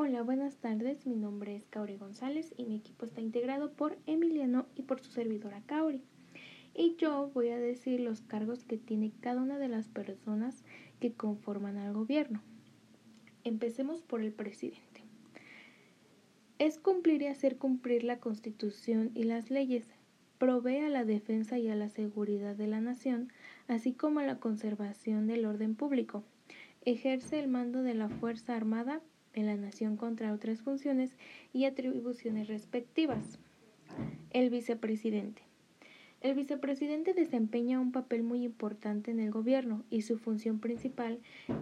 Hola, buenas tardes. Mi nombre es Kauri González y mi equipo está integrado por Emiliano y por su servidora Kauri. Y yo voy a decir los cargos que tiene cada una de las personas que conforman al gobierno. Empecemos por el presidente. Es cumplir y hacer cumplir la Constitución y las leyes. Provee a la defensa y a la seguridad de la nación, así como a la conservación del orden público. Ejerce el mando de la Fuerza Armada en la nación contra otras funciones y atribuciones respectivas. El vicepresidente. El vicepresidente desempeña un papel muy importante en el gobierno y su función principal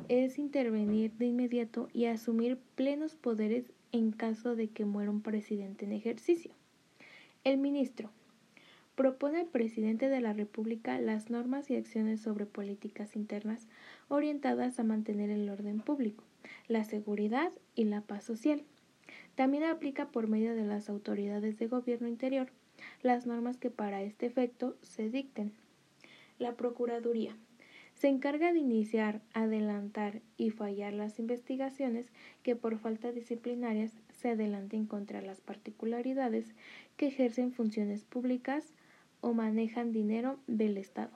es intervenir de inmediato y asumir plenos poderes en caso de que muera un presidente en ejercicio. El ministro propone al presidente de la República las normas y acciones sobre políticas internas orientadas a mantener el orden público la seguridad y la paz social. También aplica por medio de las autoridades de gobierno interior las normas que para este efecto se dicten. La Procuraduría se encarga de iniciar, adelantar y fallar las investigaciones que por falta disciplinarias se adelanten contra las particularidades que ejercen funciones públicas o manejan dinero del Estado,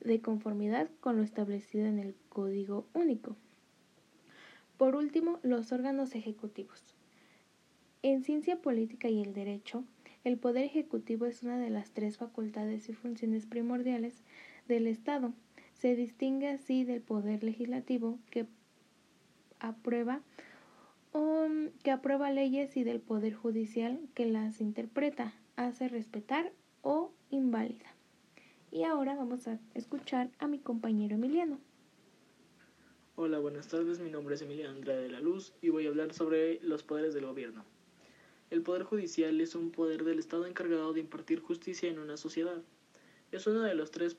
de conformidad con lo establecido en el Código Único. Por último, los órganos ejecutivos. En ciencia política y el derecho, el poder ejecutivo es una de las tres facultades y funciones primordiales del Estado. Se distingue así del poder legislativo que aprueba o que aprueba leyes y del poder judicial que las interpreta, hace respetar o invalida. Y ahora vamos a escuchar a mi compañero Emiliano. Hola, buenas tardes. Mi nombre es Emiliano Andrade de la Luz y voy a hablar sobre los poderes del gobierno. El poder judicial es un poder del Estado encargado de impartir justicia en una sociedad. Es uno de los tres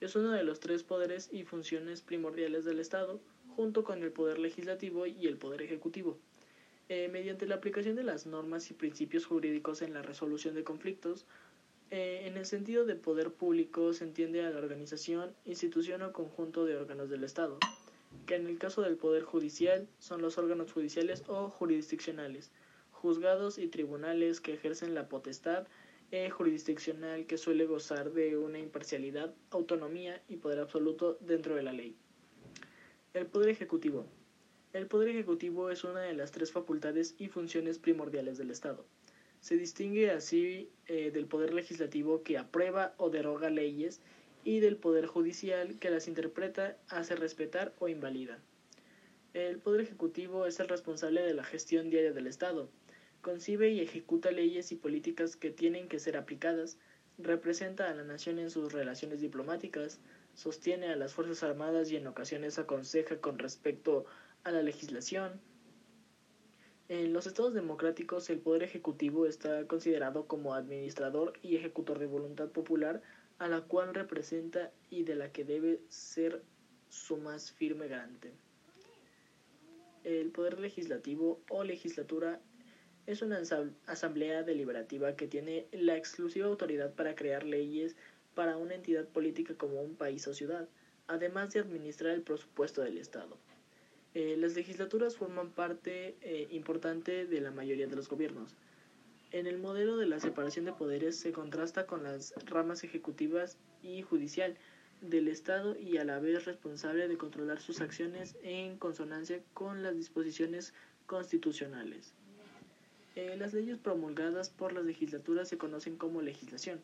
es uno de los tres poderes y funciones primordiales del Estado, junto con el poder legislativo y el poder ejecutivo. Eh, mediante la aplicación de las normas y principios jurídicos en la resolución de conflictos, eh, en el sentido de poder público se entiende a la organización, institución o conjunto de órganos del Estado, que en el caso del Poder Judicial son los órganos judiciales o jurisdiccionales, juzgados y tribunales que ejercen la potestad eh, jurisdiccional que suele gozar de una imparcialidad, autonomía y poder absoluto dentro de la ley. El Poder Ejecutivo. El Poder Ejecutivo es una de las tres facultades y funciones primordiales del Estado. Se distingue así eh, del poder legislativo que aprueba o deroga leyes y del poder judicial que las interpreta, hace respetar o invalida. El poder ejecutivo es el responsable de la gestión diaria del Estado, concibe y ejecuta leyes y políticas que tienen que ser aplicadas, representa a la nación en sus relaciones diplomáticas, sostiene a las Fuerzas Armadas y en ocasiones aconseja con respecto a la legislación, en los estados democráticos el poder ejecutivo está considerado como administrador y ejecutor de voluntad popular a la cual representa y de la que debe ser su más firme garante. El poder legislativo o legislatura es una asamblea deliberativa que tiene la exclusiva autoridad para crear leyes para una entidad política como un país o ciudad, además de administrar el presupuesto del Estado. Eh, las legislaturas forman parte eh, importante de la mayoría de los gobiernos. En el modelo de la separación de poderes se contrasta con las ramas ejecutivas y judicial del Estado y a la vez responsable de controlar sus acciones en consonancia con las disposiciones constitucionales. Eh, las leyes promulgadas por las legislaturas se conocen como legislación.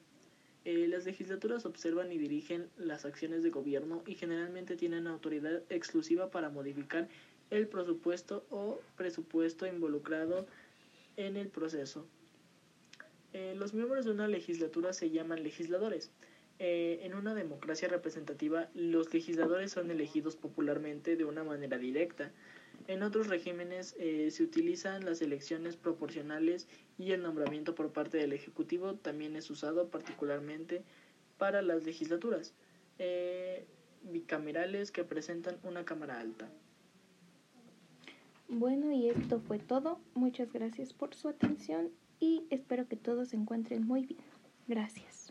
Las legislaturas observan y dirigen las acciones de gobierno y generalmente tienen autoridad exclusiva para modificar el presupuesto o presupuesto involucrado en el proceso. Eh, los miembros de una legislatura se llaman legisladores. Eh, en una democracia representativa, los legisladores son elegidos popularmente de una manera directa. En otros regímenes eh, se utilizan las elecciones proporcionales y el nombramiento por parte del Ejecutivo también es usado particularmente para las legislaturas bicamerales que presentan una Cámara Alta. Bueno, y esto fue todo. Muchas gracias por su atención y espero que todos se encuentren muy bien. Gracias.